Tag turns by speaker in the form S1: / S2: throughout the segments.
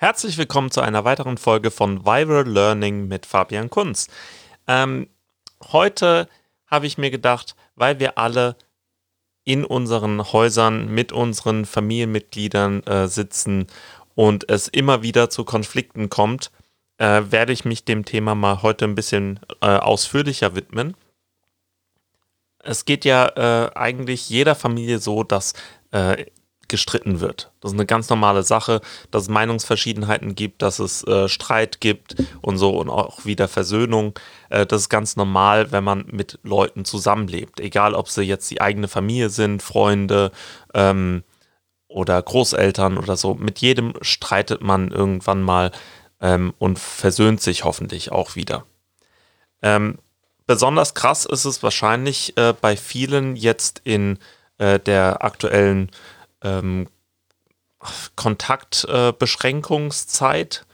S1: Herzlich willkommen zu einer weiteren Folge von Viral Learning mit Fabian Kunz. Ähm, heute habe ich mir gedacht, weil wir alle in unseren Häusern mit unseren Familienmitgliedern äh, sitzen und es immer wieder zu Konflikten kommt, äh, werde ich mich dem Thema mal heute ein bisschen äh, ausführlicher widmen. Es geht ja äh, eigentlich jeder Familie so, dass äh, gestritten wird. Das ist eine ganz normale Sache, dass es Meinungsverschiedenheiten gibt, dass es äh, Streit gibt und so und auch wieder Versöhnung. Äh, das ist ganz normal, wenn man mit Leuten zusammenlebt. Egal, ob sie jetzt die eigene Familie sind, Freunde ähm, oder Großeltern oder so. Mit jedem streitet man irgendwann mal ähm, und versöhnt sich hoffentlich auch wieder. Ähm, besonders krass ist es wahrscheinlich äh, bei vielen jetzt in äh, der aktuellen ähm, Kontaktbeschränkungszeit. Äh,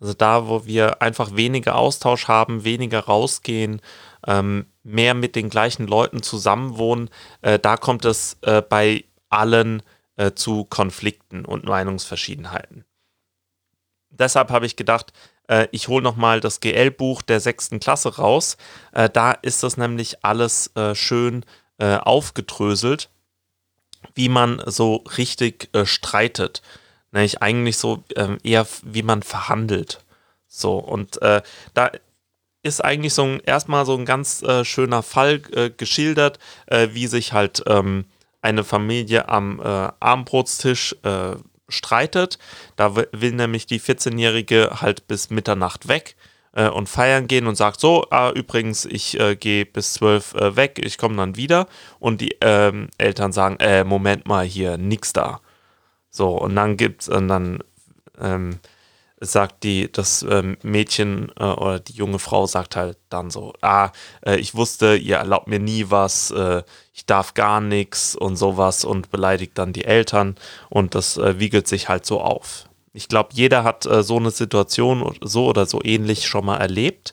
S1: also da, wo wir einfach weniger Austausch haben, weniger rausgehen, ähm, mehr mit den gleichen Leuten zusammenwohnen, äh, da kommt es äh, bei allen äh, zu Konflikten und Meinungsverschiedenheiten. Deshalb habe ich gedacht, äh, ich hole nochmal das GL-Buch der sechsten Klasse raus. Äh, da ist das nämlich alles schön aufgedröselt wie man so richtig äh, streitet. Nämlich eigentlich so äh, eher, wie man verhandelt. So, und äh, da ist eigentlich so ein, erstmal so ein ganz äh, schöner Fall äh, geschildert, äh, wie sich halt ähm, eine Familie am Abendbrotstisch streitet. Da will nämlich die 14-Jährige halt bis Mitternacht weg äh, und feiern gehen und sagt so, ah, übrigens, ich äh, gehe bis zwölf äh, weg, ich komme dann wieder. Und die ähm, Eltern sagen, äh, Moment mal, hier, nix da. So, und dann gibt's, und dann ähm, sagt die, das ähm, Mädchen äh, oder die junge Frau sagt halt dann so, ah, äh, ich wusste, ihr erlaubt mir nie was, äh, ich darf gar nichts und sowas und beleidigt dann die Eltern und das äh, wiegelt sich halt so auf. Ich glaube, jeder hat äh, so eine Situation so oder so ähnlich schon mal erlebt.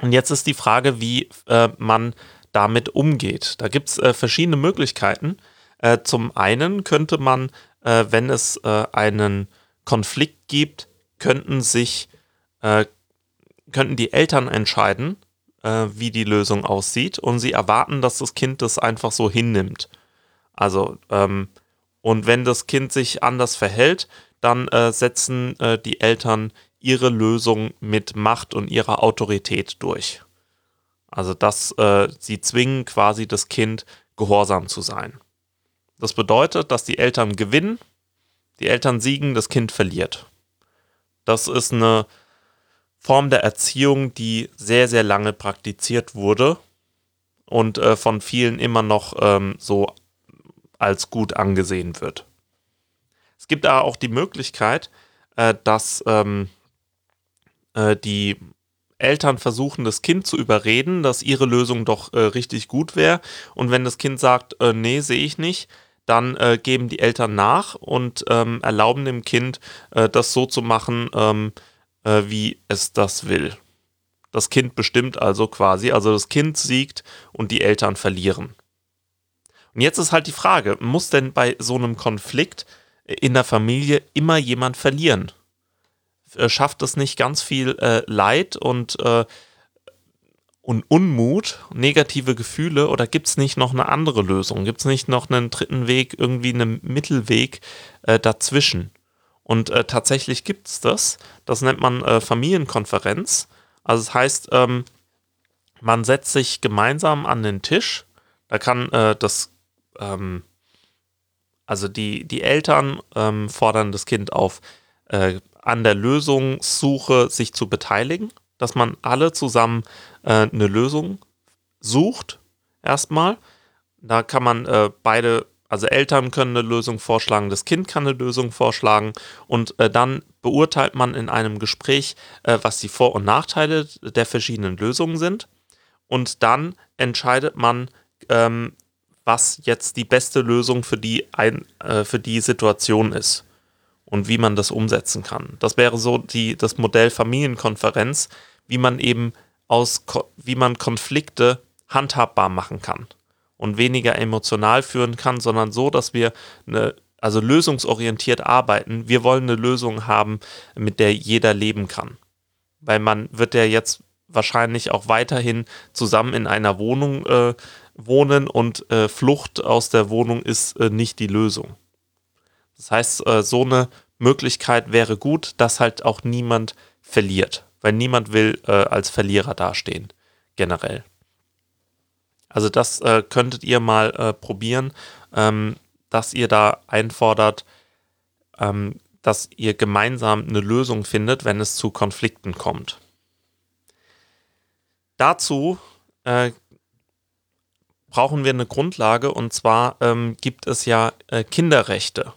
S1: Und jetzt ist die Frage, wie äh, man damit umgeht. Da gibt es äh, verschiedene Möglichkeiten. Äh, zum einen könnte man, äh, wenn es äh, einen Konflikt gibt, könnten sich könnten die Eltern entscheiden, wie die Lösung aussieht, und sie erwarten, dass das Kind das einfach so hinnimmt. Also ähm, und wenn das Kind sich anders verhält, dann äh, setzen äh, die Eltern ihre Lösung mit Macht und ihrer Autorität durch. Also dass äh, sie zwingen quasi das Kind gehorsam zu sein. Das bedeutet, dass die Eltern gewinnen, die Eltern siegen, das Kind verliert. Das ist eine Form der Erziehung, die sehr, sehr lange praktiziert wurde und äh, von vielen immer noch ähm, so als gut angesehen wird. Gibt da auch die Möglichkeit, äh, dass ähm, äh, die Eltern versuchen, das Kind zu überreden, dass ihre Lösung doch äh, richtig gut wäre. Und wenn das Kind sagt, äh, nee, sehe ich nicht, dann äh, geben die Eltern nach und ähm, erlauben dem Kind, äh, das so zu machen, ähm, wie es das will. Das Kind bestimmt also quasi, also das Kind siegt und die Eltern verlieren. Und jetzt ist halt die Frage, muss denn bei so einem Konflikt in der Familie immer jemand verlieren? Äh, schafft es nicht ganz viel äh, Leid und, äh, und Unmut, negative Gefühle oder gibt es nicht noch eine andere Lösung? Gibt es nicht noch einen dritten Weg, irgendwie einen Mittelweg äh, dazwischen? Und äh, tatsächlich gibt es das. Das nennt man äh, Familienkonferenz. Also das heißt, ähm, man setzt sich gemeinsam an den Tisch. Da kann das ähm, also die, die Eltern ähm, fordern das Kind auf, äh, an der Lösungssuche sich zu beteiligen, dass man alle zusammen äh, eine Lösung sucht, erstmal. Da kann man äh, beide, also Eltern können eine Lösung vorschlagen, das Kind kann eine Lösung vorschlagen und äh, dann beurteilt man in einem Gespräch, äh, was die Vor- und Nachteile der verschiedenen Lösungen sind. Und dann entscheidet man, ähm, was jetzt die beste Lösung für die, ein, äh, für die Situation ist und wie man das umsetzen kann. Das wäre so die, das Modell Familienkonferenz, wie man eben aus, wie man Konflikte handhabbar machen kann und weniger emotional führen kann, sondern so, dass wir eine also lösungsorientiert arbeiten. Wir wollen eine Lösung haben, mit der jeder leben kann. Weil man wird ja jetzt wahrscheinlich auch weiterhin zusammen in einer Wohnung äh, wohnen und äh, Flucht aus der Wohnung ist äh, nicht die Lösung. Das heißt, äh, so eine Möglichkeit wäre gut, dass halt auch niemand verliert, weil niemand will äh, als Verlierer dastehen, generell. Also das äh, könntet ihr mal probieren. Ähm, dass ihr da einfordert, ähm, dass ihr gemeinsam eine Lösung findet, wenn es zu Konflikten kommt. Dazu äh, brauchen wir eine Grundlage und zwar ähm, gibt es ja äh, Kinderrechte.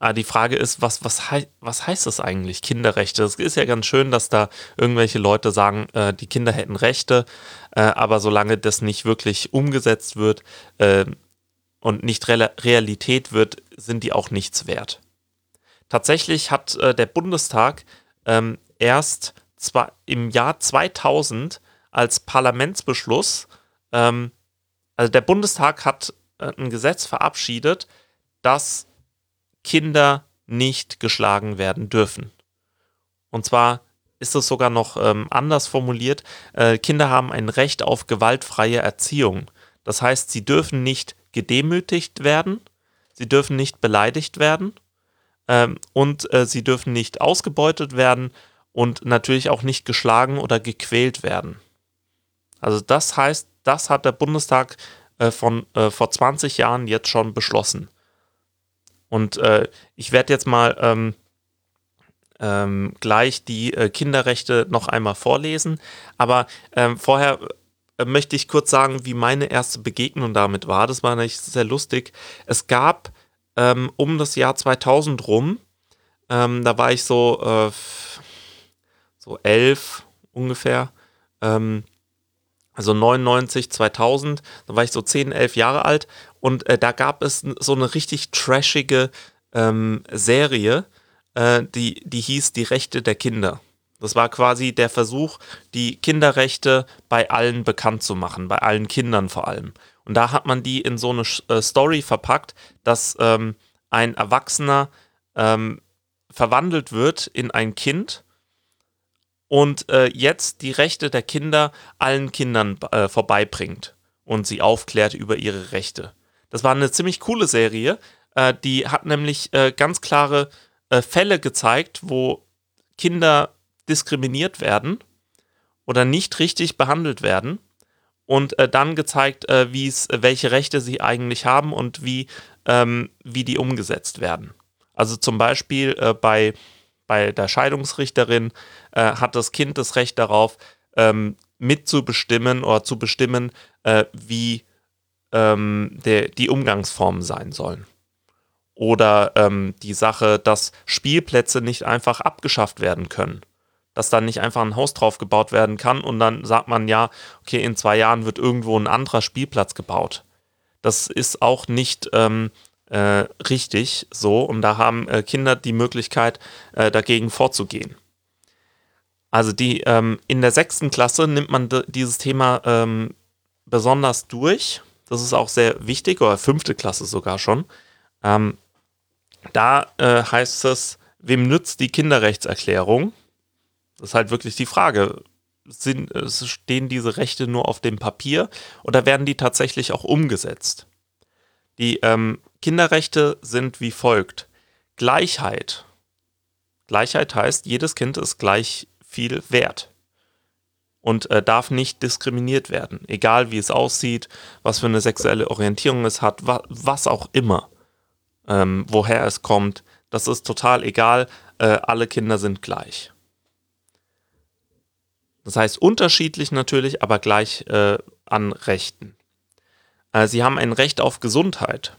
S1: Ah, die Frage ist, was, was, hei was heißt das eigentlich, Kinderrechte? Es ist ja ganz schön, dass da irgendwelche Leute sagen, äh, die Kinder hätten Rechte, äh, aber solange das nicht wirklich umgesetzt wird, äh, und nicht Re Realität wird, sind die auch nichts wert. Tatsächlich hat äh, der Bundestag ähm, erst im Jahr 2000 als Parlamentsbeschluss, ähm, also der Bundestag hat äh, ein Gesetz verabschiedet, dass Kinder nicht geschlagen werden dürfen. Und zwar ist es sogar noch ähm, anders formuliert. Äh, Kinder haben ein Recht auf gewaltfreie Erziehung. Das heißt, sie dürfen nicht gedemütigt werden, sie dürfen nicht beleidigt werden ähm, und äh, sie dürfen nicht ausgebeutet werden und natürlich auch nicht geschlagen oder gequält werden. Also das heißt, das hat der Bundestag äh, von äh, vor 20 Jahren jetzt schon beschlossen. Und äh, ich werde jetzt mal ähm, ähm, gleich die äh, Kinderrechte noch einmal vorlesen. Aber ähm, vorher äh, möchte ich kurz sagen, wie meine erste Begegnung damit war. Das war nämlich sehr lustig. Es gab ähm, um das Jahr 2000 rum, ähm, da war ich so, äh, so elf ungefähr, ähm, also 99, 2000, da war ich so 10, 11 Jahre alt und äh, da gab es so eine richtig trashige ähm, Serie, äh, die, die hieß Die Rechte der Kinder. Das war quasi der Versuch, die Kinderrechte bei allen bekannt zu machen, bei allen Kindern vor allem. Und da hat man die in so eine äh, Story verpackt, dass ähm, ein Erwachsener ähm, verwandelt wird in ein Kind und äh, jetzt die Rechte der Kinder allen Kindern äh, vorbeibringt und sie aufklärt über ihre Rechte. Das war eine ziemlich coole Serie. Äh, die hat nämlich äh, ganz klare äh, Fälle gezeigt, wo Kinder diskriminiert werden oder nicht richtig behandelt werden und äh, dann gezeigt, äh, wie es, welche Rechte sie eigentlich haben und wie, ähm, wie die umgesetzt werden. Also zum Beispiel äh, bei, bei der Scheidungsrichterin äh, hat das Kind das Recht darauf, ähm, mitzubestimmen oder zu bestimmen, äh, wie ähm, der, die Umgangsformen sein sollen. Oder ähm, die Sache, dass Spielplätze nicht einfach abgeschafft werden können dass dann nicht einfach ein Haus drauf gebaut werden kann und dann sagt man ja, okay, in zwei Jahren wird irgendwo ein anderer Spielplatz gebaut. Das ist auch nicht ähm, äh, richtig so und da haben äh, Kinder die Möglichkeit, äh, dagegen vorzugehen. Also die ähm, in der sechsten Klasse nimmt man dieses Thema ähm, besonders durch. Das ist auch sehr wichtig, oder fünfte Klasse sogar schon. Ähm, da äh, heißt es, wem nützt die Kinderrechtserklärung? Das ist halt wirklich die Frage. Sind, stehen diese Rechte nur auf dem Papier oder werden die tatsächlich auch umgesetzt? Die ähm, Kinderrechte sind wie folgt. Gleichheit. Gleichheit heißt, jedes Kind ist gleich viel wert und äh, darf nicht diskriminiert werden, egal wie es aussieht, was für eine sexuelle Orientierung es hat, wa was auch immer, ähm, woher es kommt, das ist total egal, äh, alle Kinder sind gleich. Das heißt unterschiedlich natürlich, aber gleich äh, an Rechten. Äh, sie haben ein Recht auf Gesundheit.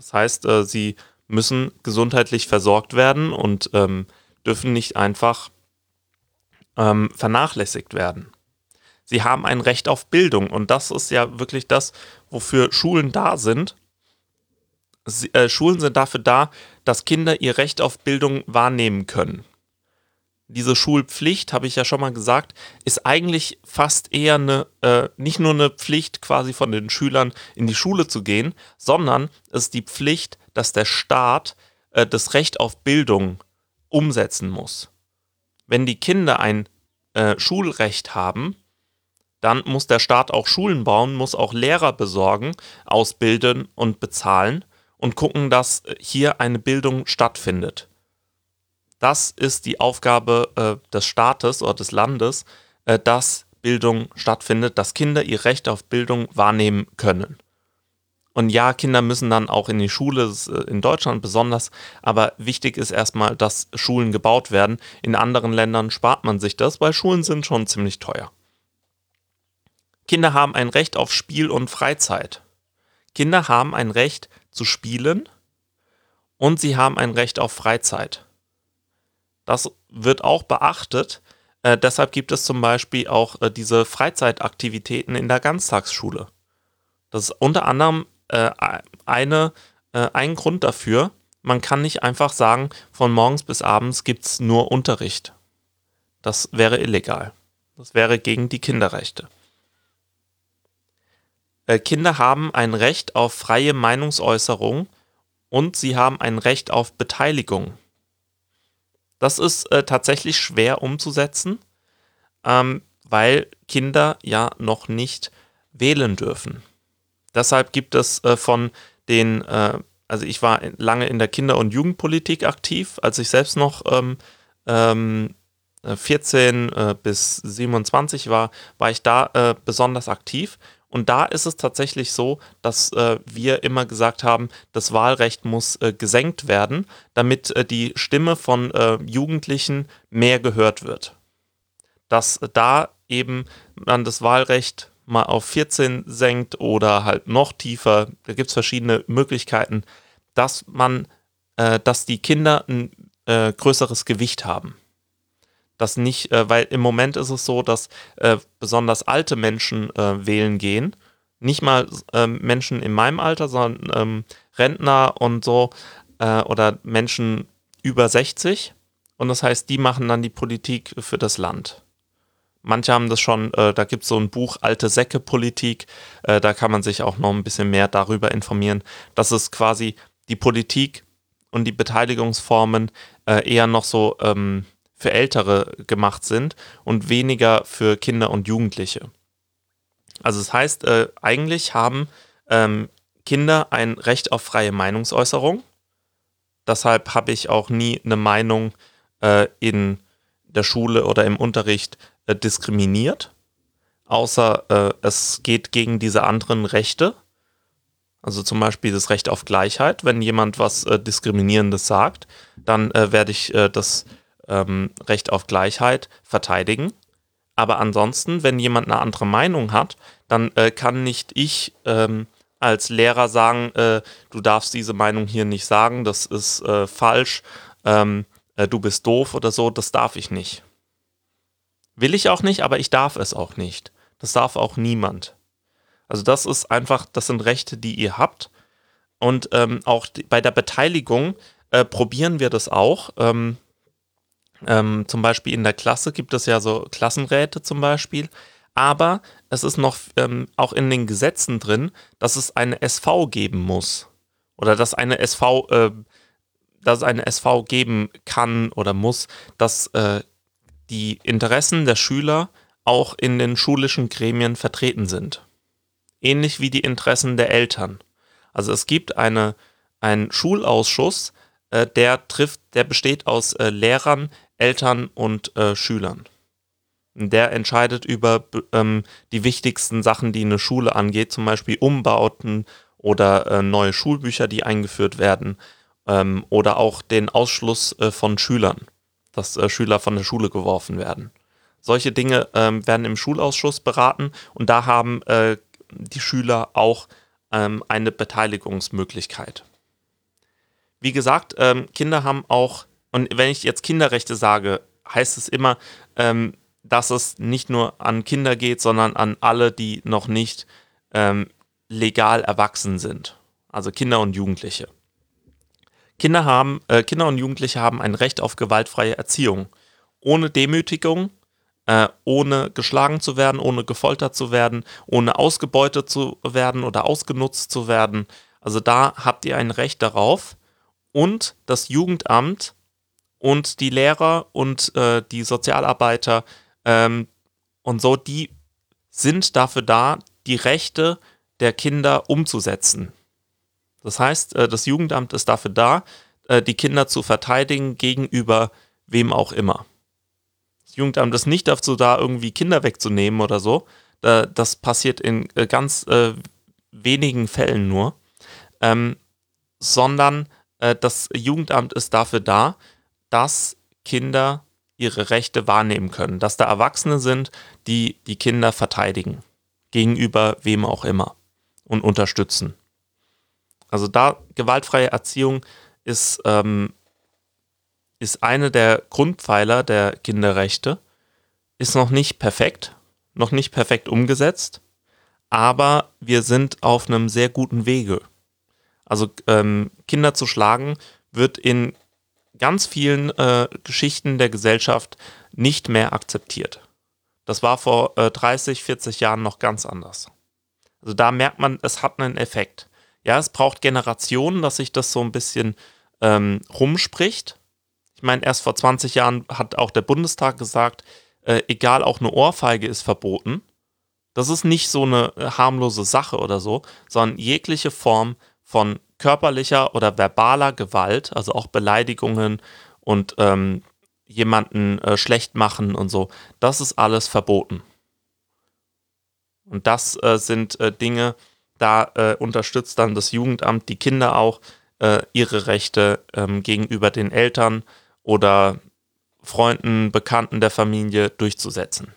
S1: Das heißt, äh, sie müssen gesundheitlich versorgt werden und ähm, dürfen nicht einfach ähm, vernachlässigt werden. Sie haben ein Recht auf Bildung und das ist ja wirklich das, wofür Schulen da sind. Sie, äh, Schulen sind dafür da, dass Kinder ihr Recht auf Bildung wahrnehmen können diese Schulpflicht, habe ich ja schon mal gesagt, ist eigentlich fast eher eine, äh, nicht nur eine Pflicht quasi von den Schülern in die Schule zu gehen, sondern es ist die Pflicht, dass der Staat äh, das Recht auf Bildung umsetzen muss. Wenn die Kinder ein äh, Schulrecht haben, dann muss der Staat auch Schulen bauen, muss auch Lehrer besorgen, ausbilden und bezahlen und gucken, dass hier eine Bildung stattfindet. Das ist die Aufgabe äh, des Staates oder des Landes, äh, dass Bildung stattfindet, dass Kinder ihr Recht auf Bildung wahrnehmen können. Und ja, Kinder müssen dann auch in die Schule, äh, in Deutschland besonders, aber wichtig ist erstmal, dass Schulen gebaut werden. In anderen Ländern spart man sich das, weil Schulen sind schon ziemlich teuer. Kinder haben ein Recht auf Spiel und Freizeit. Kinder haben ein Recht zu spielen und sie haben ein Recht auf Freizeit. Das wird auch beachtet. Äh, deshalb gibt es zum Beispiel auch äh, diese Freizeitaktivitäten in der Ganztagsschule. Das ist unter anderem äh, eine, äh, ein Grund dafür. Man kann nicht einfach sagen, von morgens bis abends gibt es nur Unterricht. Das wäre illegal. Das wäre gegen die Kinderrechte. Äh, Kinder haben ein Recht auf freie Meinungsäußerung und sie haben ein Recht auf Beteiligung. Das ist äh, tatsächlich schwer umzusetzen, ähm, weil Kinder ja noch nicht wählen dürfen. Deshalb gibt es äh, von den, äh, also ich war lange in der Kinder- und Jugendpolitik aktiv, als ich selbst noch ähm, ähm, 14 äh, bis 27 war, war ich da äh, besonders aktiv und da ist es tatsächlich so, dass äh, wir immer gesagt haben, das Wahlrecht muss äh, gesenkt werden, damit äh, die Stimme von äh, Jugendlichen mehr gehört wird. Dass da eben man das Wahlrecht mal auf 14 senkt oder halt noch tiefer, da gibt es verschiedene Möglichkeiten, dass man, äh, dass die Kinder ein äh, größeres Gewicht haben das nicht, äh, weil im Moment ist es so, dass äh, besonders alte Menschen äh, wählen gehen. Nicht mal ähm, Menschen in meinem Alter, sondern ähm, Rentner und so äh, oder Menschen über 60. Und das heißt, die machen dann die Politik für das Land. Manche haben das schon, äh, da gibt es so ein Buch Alte Säcke Politik, äh, da kann man sich auch noch ein bisschen mehr darüber informieren. Das ist quasi die Politik und die Beteiligungsformen eher noch so ähm, für Ältere gemacht sind und weniger für Kinder und Jugendliche. Also das heißt, äh, eigentlich haben ähm, Kinder ein Recht auf freie Meinungsäußerung. Deshalb habe ich auch nie eine Meinung äh, in der Schule oder im Unterricht äh, diskriminiert, außer äh, es geht gegen diese anderen Rechte. Also zum Beispiel das Recht auf Gleichheit. Wenn jemand was äh, Diskriminierendes sagt, dann äh, werde ich das ähm, Recht auf Gleichheit verteidigen. Aber ansonsten, wenn jemand eine andere Meinung hat, dann äh, kann nicht ich ähm, als Lehrer sagen, äh, du darfst diese Meinung hier nicht sagen, das ist äh, falsch, ähm, äh, du bist doof oder so, das darf ich nicht. Will ich auch nicht, aber ich darf es auch nicht. Das darf auch niemand. Also das ist einfach, das sind Rechte, die ihr habt. Und ähm, auch die, bei der Beteiligung äh, probieren wir das auch. Ähm, zum Beispiel in der Klasse gibt es ja so Klassenräte zum Beispiel. Aber es ist noch ähm, auch in den Gesetzen drin, dass es eine SV geben muss. Oder dass eine SV, äh, dass es eine SV geben kann oder muss, dass äh, die Interessen der Schüler auch in den schulischen Gremien vertreten sind. Ähnlich wie die Interessen der Eltern. Also es gibt eine, einen Schulausschuss, äh, der trifft, der besteht aus äh, Lehrern, Eltern und äh, Schülern. Der entscheidet über ähm, die wichtigsten Sachen, die eine Schule angeht, zum Beispiel Umbauten oder äh, neue Schulbücher, die eingeführt werden ähm, oder auch den Ausschluss äh, von Schülern, dass äh, Schüler von der Schule geworfen werden. Solche Dinge ähm, werden im Schulausschuss beraten und da haben äh, die Schüler auch ähm, eine Beteiligungsmöglichkeit. Wie gesagt, ähm, Kinder haben auch und wenn ich jetzt Kinderrechte sage, heißt es immer, ähm, dass es nicht nur an Kinder geht, sondern an alle, die noch nicht ähm, legal erwachsen sind. Also Kinder und Jugendliche. Kinder, haben, äh, Kinder und Jugendliche haben ein Recht auf gewaltfreie Erziehung. Ohne Demütigung, äh, ohne geschlagen zu werden, ohne gefoltert zu werden, ohne ausgebeutet zu werden oder ausgenutzt zu werden. Also da habt ihr ein Recht darauf und das Jugendamt und die Lehrer und äh, die Sozialarbeiter ähm, und so, die sind dafür da, die Rechte der Kinder umzusetzen. Das heißt, äh, das Jugendamt ist dafür da, äh, die Kinder zu verteidigen gegenüber wem auch immer. Das Jugendamt ist nicht dazu da, irgendwie Kinder wegzunehmen oder so. Das passiert in äh, ganz wenigen Fällen nur. Ähm, sondern das Jugendamt ist dafür da, dass Kinder ihre Rechte wahrnehmen können, dass da Erwachsene sind, die die Kinder verteidigen, gegenüber wem auch immer und unterstützen. Also da gewaltfreie Erziehung ist, ähm, ist eine der Grundpfeiler der Kinderrechte, ist noch nicht perfekt, noch nicht perfekt umgesetzt, aber wir sind auf einem sehr guten Wege. Also ähm, Kinder zu schlagen wird in ganz vielen äh, Geschichten der Gesellschaft nicht mehr akzeptiert. Das war vor äh, 30, 40 Jahren noch ganz anders. Also da merkt man, es hat einen Effekt. Ja, es braucht Generationen, dass sich das so ein bisschen ähm, rumspricht. Ich meine, erst vor 20 Jahren hat auch der Bundestag gesagt, äh, egal, auch eine Ohrfeige ist verboten. Das ist nicht so eine äh, harmlose Sache oder so, sondern jegliche Form von körperlicher oder verbaler Gewalt, also auch Beleidigungen und ähm, jemanden äh, schlecht machen und so, das ist alles verboten. Und das äh, sind äh, Dinge, da äh, unterstützt dann das Jugendamt die Kinder auch, äh, ihre Rechte ähm, gegenüber den Eltern oder Freunden, Bekannten der Familie durchzusetzen.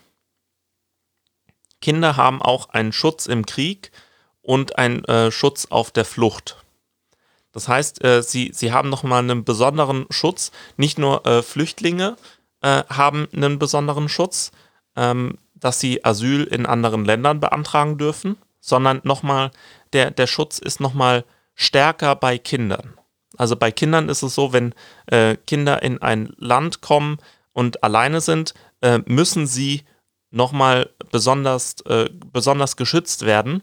S1: Kinder haben auch einen Schutz im Krieg und einen äh, Schutz auf der Flucht. Das heißt, äh, sie, sie haben nochmal einen besonderen Schutz. Nicht nur äh, Flüchtlinge äh, haben einen besonderen Schutz, ähm, dass sie Asyl in anderen Ländern beantragen dürfen, sondern nochmal, der, der Schutz ist nochmal stärker bei Kindern. Also bei Kindern ist es so, wenn äh, Kinder in ein Land kommen und alleine sind, äh, müssen sie nochmal besonders, äh, besonders geschützt werden,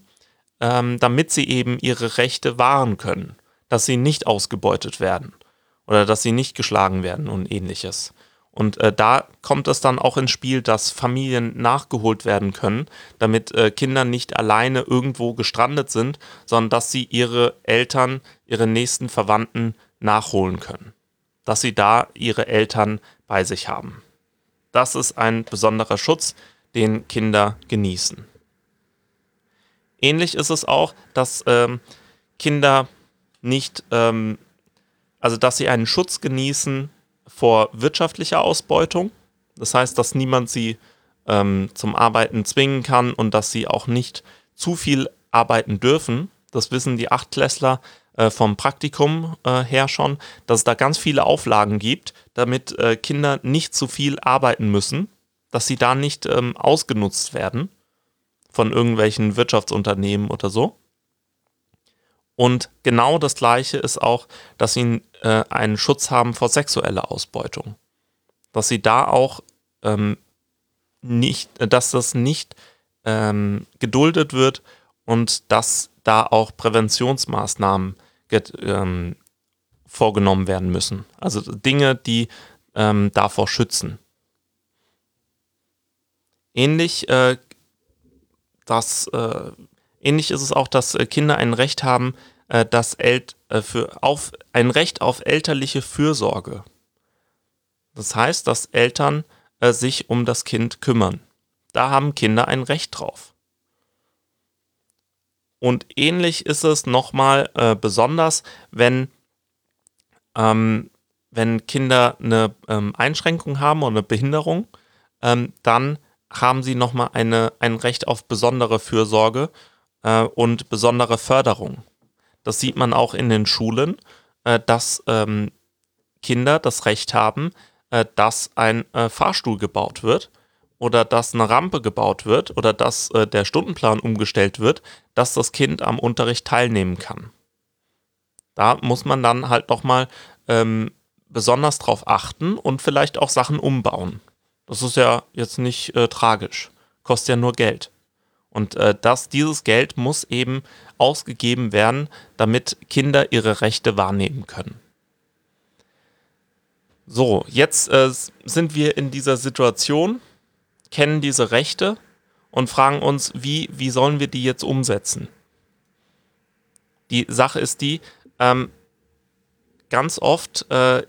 S1: ähm, damit sie eben ihre Rechte wahren können dass sie nicht ausgebeutet werden oder dass sie nicht geschlagen werden und ähnliches. Und äh, da kommt es dann auch ins Spiel, dass Familien nachgeholt werden können, damit äh, Kinder nicht alleine irgendwo gestrandet sind, sondern dass sie ihre Eltern, ihre nächsten Verwandten nachholen können. Dass sie da ihre Eltern bei sich haben. Das ist ein besonderer Schutz, den Kinder genießen. Ähnlich ist es auch, dass ähm, Kinder nicht, ähm, also dass sie einen Schutz genießen vor wirtschaftlicher Ausbeutung. Das heißt, dass niemand sie ähm, zum Arbeiten zwingen kann und dass sie auch nicht zu viel arbeiten dürfen. Das wissen die Achtklässler äh, vom Praktikum äh, her schon, dass es da ganz viele Auflagen gibt, damit äh, Kinder nicht zu viel arbeiten müssen, dass sie da nicht ähm, ausgenutzt werden von irgendwelchen Wirtschaftsunternehmen oder so. Und genau das Gleiche ist auch, dass sie äh, einen Schutz haben vor sexueller Ausbeutung. Dass sie da auch ähm, nicht, dass das nicht ähm, geduldet wird und dass da auch Präventionsmaßnahmen ähm, vorgenommen werden müssen. Also Dinge, die ähm, davor schützen. Ähnlich, äh, das äh, Ähnlich ist es auch, dass äh, Kinder ein Recht haben, äh, das El äh, für auf, ein Recht auf elterliche Fürsorge. Das heißt, dass Eltern sich um das Kind kümmern. Da haben Kinder ein Recht drauf. Und ähnlich ist es nochmal äh, besonders, wenn, ähm, wenn Kinder eine ähm, Einschränkung haben oder eine Behinderung, ähm, dann haben sie nochmal ein Recht auf besondere Fürsorge äh, und besondere Förderung. Das sieht man auch in den Schulen, äh, dass ähm, Kinder das Recht haben, äh, dass ein äh, Fahrstuhl gebaut wird oder dass eine Rampe gebaut wird oder dass äh, der Stundenplan umgestellt wird, dass das Kind am Unterricht teilnehmen kann. Da muss man dann halt nochmal ähm, besonders drauf achten und vielleicht auch Sachen umbauen. Das ist ja jetzt nicht äh, tragisch, kostet ja nur Geld. Und äh, das, dieses Geld muss eben ausgegeben werden, damit Kinder ihre Rechte wahrnehmen können. So, jetzt äh, sind wir in dieser Situation, kennen diese Rechte und fragen uns, wie, wie sollen wir die jetzt umsetzen? Die Sache ist die, ähm, ganz oft, äh,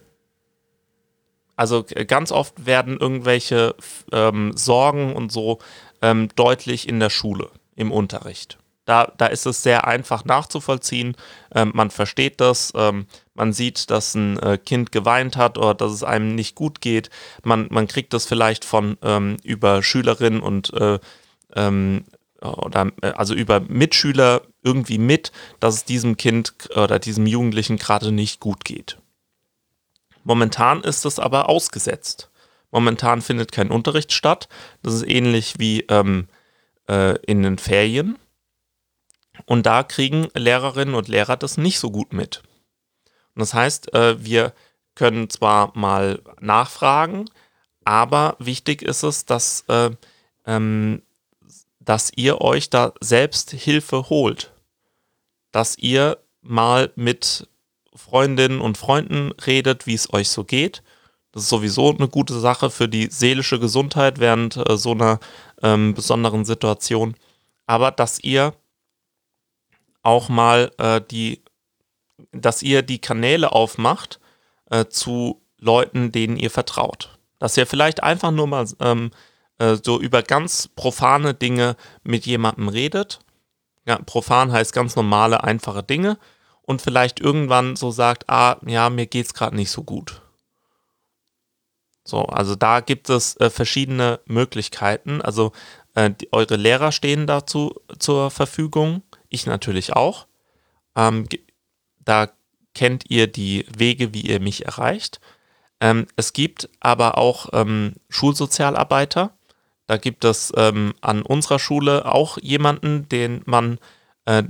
S1: also ganz oft werden irgendwelche ähm, Sorgen und so ähm, deutlich in der Schule, im Unterricht. Da, da ist es sehr einfach nachzuvollziehen. Ähm, man versteht das, ähm, man sieht, dass ein äh, Kind geweint hat oder dass es einem nicht gut geht. Man, man kriegt das vielleicht von ähm, über Schülerinnen und äh, ähm, oder äh, also über Mitschüler irgendwie mit, dass es diesem Kind oder diesem Jugendlichen gerade nicht gut geht. Momentan ist es aber ausgesetzt. Momentan findet kein Unterricht statt. Das ist ähnlich wie ähm, äh, in den Ferien. Und da kriegen Lehrerinnen und Lehrer das nicht so gut mit. Und das heißt, äh, wir können zwar mal nachfragen, aber wichtig ist es, dass äh, ähm, dass ihr euch da selbst Hilfe holt. Dass ihr mal mit Freundinnen und Freunden redet, wie es euch so geht. Das ist sowieso eine gute Sache für die seelische Gesundheit während äh, so einer ähm, besonderen Situation. Aber dass ihr auch mal äh, die, dass ihr die Kanäle aufmacht äh, zu Leuten, denen ihr vertraut. Dass ihr vielleicht einfach nur mal ähm, äh, so über ganz profane Dinge mit jemandem redet. Ja, profan heißt ganz normale, einfache Dinge und vielleicht irgendwann so sagt, ah, ja, mir geht's gerade nicht so gut. So, also da gibt es äh, verschiedene Möglichkeiten. Also äh, die, eure Lehrer stehen dazu zur Verfügung, ich natürlich auch. Ähm, da kennt ihr die Wege, wie ihr mich erreicht. Ähm, es gibt aber auch ähm, Schulsozialarbeiter, da gibt es ähm, an unserer Schule auch jemanden, den man, äh,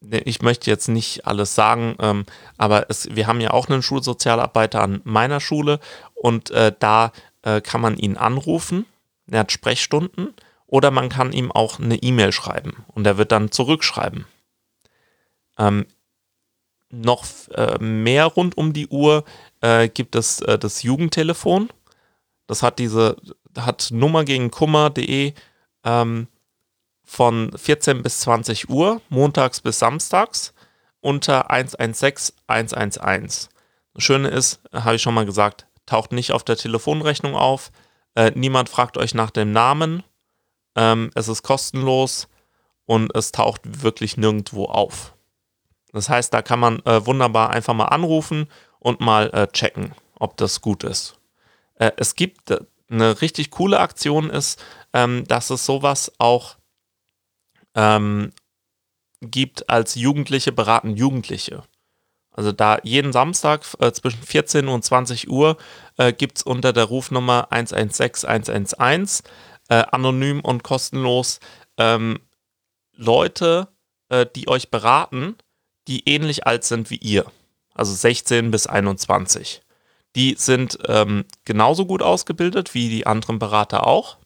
S1: ich möchte jetzt nicht alles sagen, ähm, aber es, wir haben ja auch einen Schulsozialarbeiter an meiner Schule und äh, da äh, kann man ihn anrufen. Er hat Sprechstunden oder man kann ihm auch eine E-Mail schreiben und er wird dann zurückschreiben. Ähm, noch äh, mehr rund um die Uhr äh, gibt es äh, das Jugendtelefon. Das hat diese hat Nummer gegen Kummer.de ähm, von 14 bis 20 Uhr, montags bis samstags, unter 116 111. Das Schöne ist, habe ich schon mal gesagt, taucht nicht auf der Telefonrechnung auf. Äh, niemand fragt euch nach dem Namen. Ähm, es ist kostenlos und es taucht wirklich nirgendwo auf. Das heißt, da kann man äh, wunderbar einfach mal anrufen und mal äh, checken, ob das gut ist. Äh, es gibt eine richtig coole Aktion ist, ähm, dass es sowas auch ähm, gibt als Jugendliche beraten Jugendliche. Also da jeden Samstag äh, zwischen 14 und 20 Uhr äh, gibt es unter der Rufnummer 116 111 äh, anonym und kostenlos ähm, Leute, äh, die euch beraten, die ähnlich alt sind wie ihr. Also 16 bis 21. Die sind ähm, genauso gut ausgebildet wie die anderen Berater auch.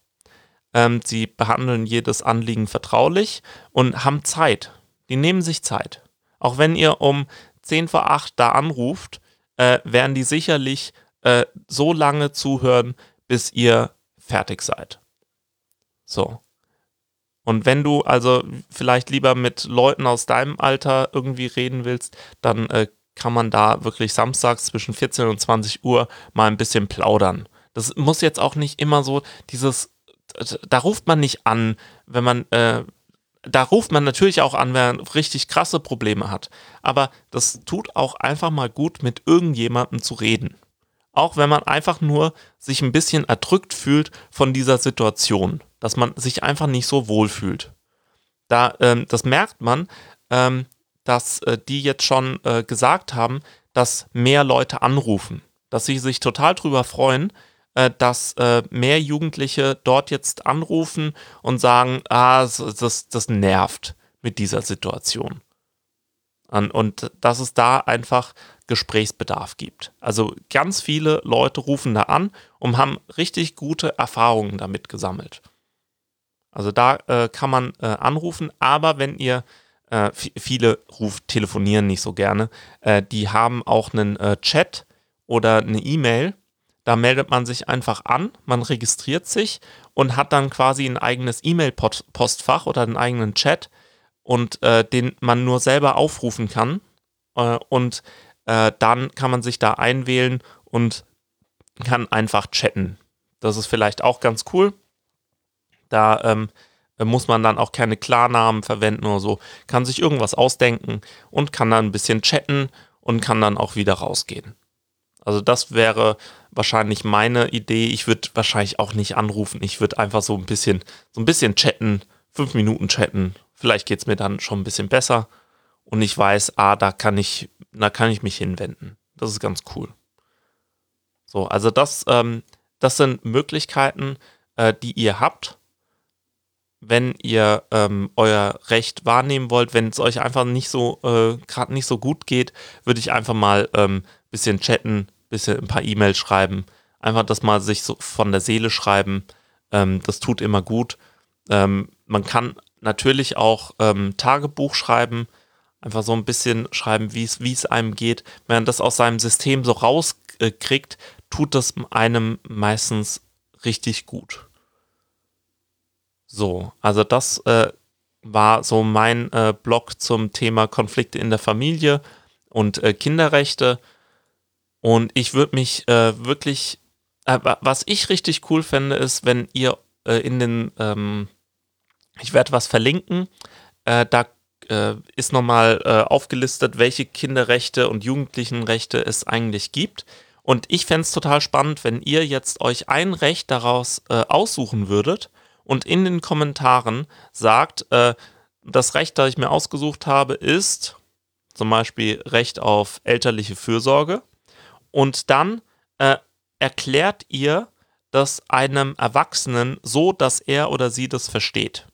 S1: Ähm, sie behandeln jedes Anliegen vertraulich und haben Zeit. Die nehmen sich Zeit. Auch wenn ihr um 10 vor 8 da anruft, äh, werden die sicherlich äh, so lange zuhören, bis ihr fertig seid. So. Und wenn du also vielleicht lieber mit Leuten aus deinem Alter irgendwie reden willst, dann äh, kann man da wirklich samstags zwischen 14 und 20 Uhr mal ein bisschen plaudern. Das muss jetzt auch nicht immer so dieses, da ruft man nicht an, wenn man, äh, da ruft man natürlich auch an, wenn man richtig krasse Probleme hat. Aber das tut auch einfach mal gut, mit irgendjemandem zu reden. Auch wenn man einfach nur sich ein bisschen erdrückt fühlt von dieser Situation, dass man sich einfach nicht so wohl fühlt. Da, ähm, das merkt man, ähm, dass äh, die jetzt schon äh, gesagt haben, dass mehr Leute anrufen, dass sie sich total drüber freuen, dass äh, mehr Jugendliche dort jetzt anrufen und sagen, ah, das, das nervt mit dieser Situation. Und, dass es da einfach Gesprächsbedarf gibt. Also ganz viele Leute rufen da an und haben richtig gute Erfahrungen damit gesammelt. Also da äh, kann man äh, anrufen, aber wenn ihr äh, viele ruft, telefonieren nicht so gerne, äh, die haben auch einen äh, Chat oder eine E-Mail. Da meldet man sich einfach an, man registriert sich und hat dann quasi ein eigenes E-Mail-Postfach oder einen eigenen Chat und äh, den man nur selber aufrufen kann. und dann kann man sich da einwählen und kann einfach chatten. Das ist vielleicht auch ganz cool. Da ähm, muss man dann auch keine Klarnamen verwenden oder so. Kann sich irgendwas ausdenken und kann dann ein bisschen chatten und kann dann auch wieder rausgehen. Also das wäre wahrscheinlich meine Idee. Ich würde wahrscheinlich auch nicht anrufen. Ich würde einfach so ein bisschen, so ein bisschen chatten, fünf Minuten chatten. Vielleicht geht es mir dann schon ein bisschen besser. Und ich weiß, ah, da kann ich, da kann ich mich hinwenden. Das ist ganz cool. So, also das, ähm, das sind Möglichkeiten, äh, die ihr habt wenn ihr ähm, euer Recht wahrnehmen wollt, wenn es euch einfach nicht so, äh, gerade nicht so gut geht, würde ich einfach mal ein ähm, bisschen chatten, bisschen ein paar E-Mails schreiben, einfach das mal sich so von der Seele schreiben. Ähm, das tut immer gut. Ähm, man kann natürlich auch ähm, Tagebuch schreiben, einfach so ein bisschen schreiben, wie es einem geht. Wenn man das aus seinem System so rauskriegt, tut das einem meistens richtig gut. So, also das äh, war so mein äh, Blog zum Thema Konflikte in der Familie und äh, Kinderrechte. Und ich würde mich äh, wirklich, äh, was ich richtig cool fände, ist, wenn ihr äh, in den, ähm, ich werde was verlinken, da ist nochmal aufgelistet, welche Kinderrechte und Jugendlichenrechte es eigentlich gibt. Und ich fände es total spannend, wenn ihr jetzt euch ein Recht daraus aussuchen würdet und in den Kommentaren sagt, äh, das Recht, das ich mir ausgesucht habe, ist zum Beispiel Recht auf elterliche Fürsorge. Und dann äh, erklärt ihr das einem Erwachsenen so, dass er oder sie das versteht.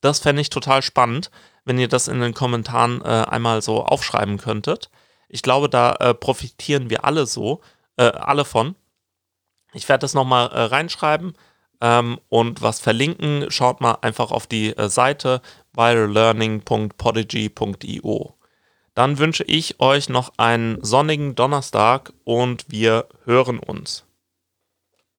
S1: Das fände ich total spannend, wenn ihr das in den Kommentaren äh, einmal so aufschreiben könntet. Ich glaube, da äh, profitieren wir alle so, äh, alle von. Ich werde das nochmal äh, reinschreiben ähm, und was verlinken. Schaut mal einfach auf die äh, Seite virallearning.podigy.io. Dann wünsche ich euch noch einen sonnigen Donnerstag und wir hören uns.